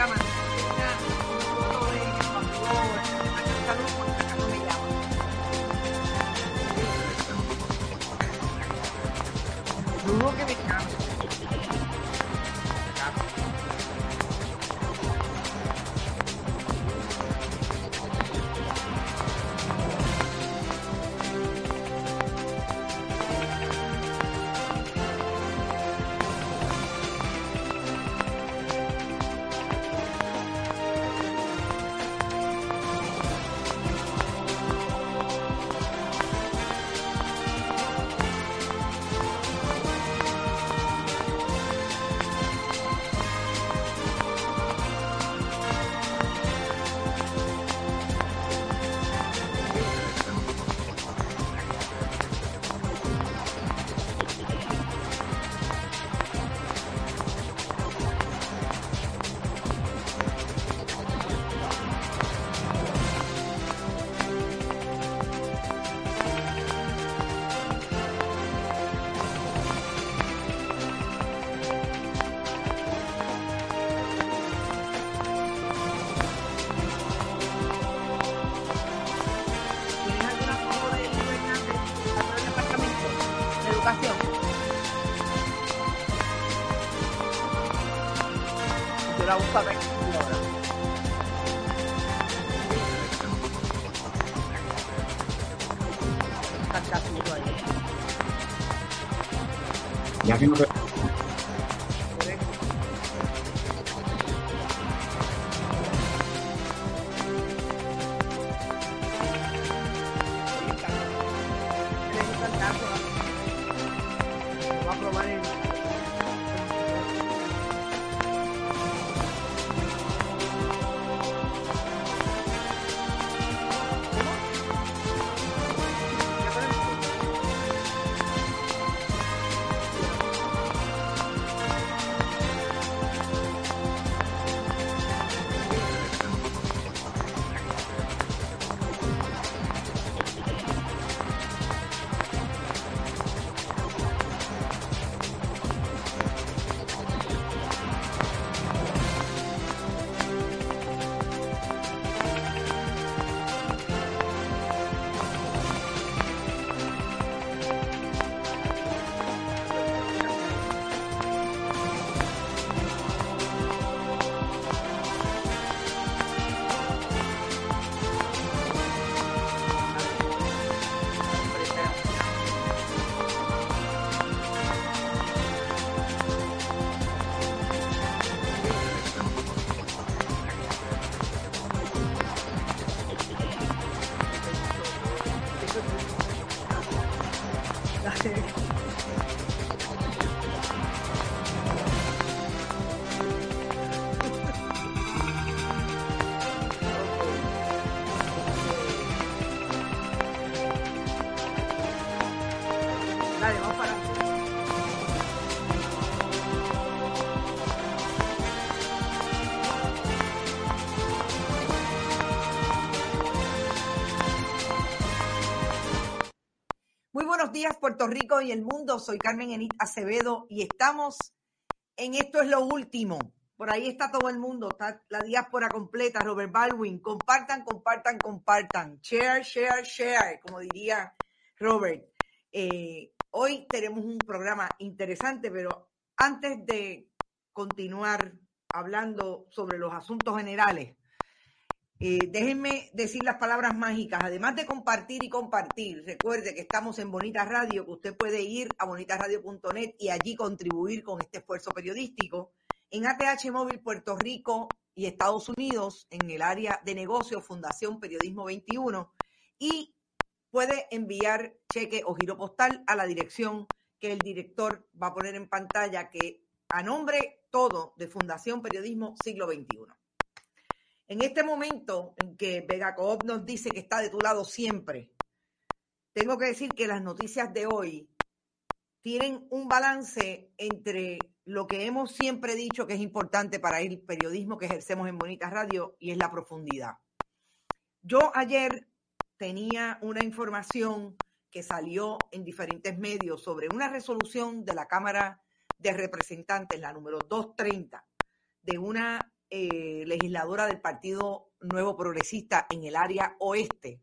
cámara. la usada ahora. Está casi igual. Ya no días, Puerto Rico y el mundo. Soy Carmen Enit Acevedo y estamos en Esto es lo último. Por ahí está todo el mundo, está la diáspora completa, Robert Baldwin. Compartan, compartan, compartan. Share, share, share, como diría Robert. Eh, hoy tenemos un programa interesante, pero antes de continuar hablando sobre los asuntos generales, eh, déjenme decir las palabras mágicas. Además de compartir y compartir, recuerde que estamos en Bonita Radio, que usted puede ir a bonitasradio.net y allí contribuir con este esfuerzo periodístico. En ATH Móvil Puerto Rico y Estados Unidos en el área de negocio Fundación Periodismo 21 y puede enviar cheque o giro postal a la dirección que el director va a poner en pantalla que a nombre todo de Fundación Periodismo Siglo XXI. En este momento en que Vega Coop nos dice que está de tu lado siempre, tengo que decir que las noticias de hoy tienen un balance entre lo que hemos siempre dicho que es importante para el periodismo que ejercemos en Bonita Radio y es la profundidad. Yo ayer tenía una información que salió en diferentes medios sobre una resolución de la Cámara de Representantes, la número 230, de una eh, legisladora del Partido Nuevo Progresista en el área oeste,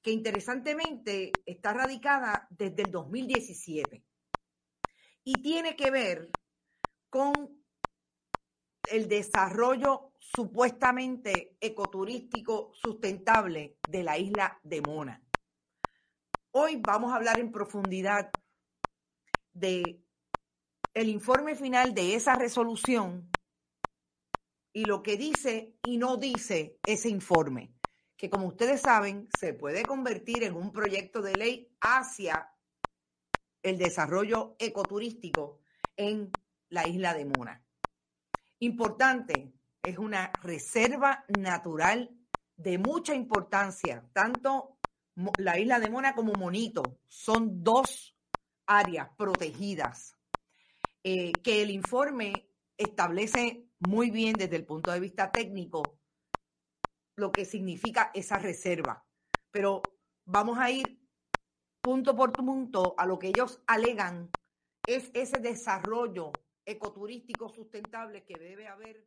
que interesantemente está radicada desde el 2017 y tiene que ver con el desarrollo supuestamente ecoturístico sustentable de la isla de Mona. Hoy vamos a hablar en profundidad de el informe final de esa resolución y lo que dice y no dice ese informe, que como ustedes saben se puede convertir en un proyecto de ley hacia el desarrollo ecoturístico en la isla de Mona. Importante, es una reserva natural de mucha importancia, tanto la isla de Mona como Monito son dos áreas protegidas eh, que el informe establece muy bien desde el punto de vista técnico lo que significa esa reserva. Pero vamos a ir punto por punto a lo que ellos alegan es ese desarrollo ecoturístico sustentable que debe haber.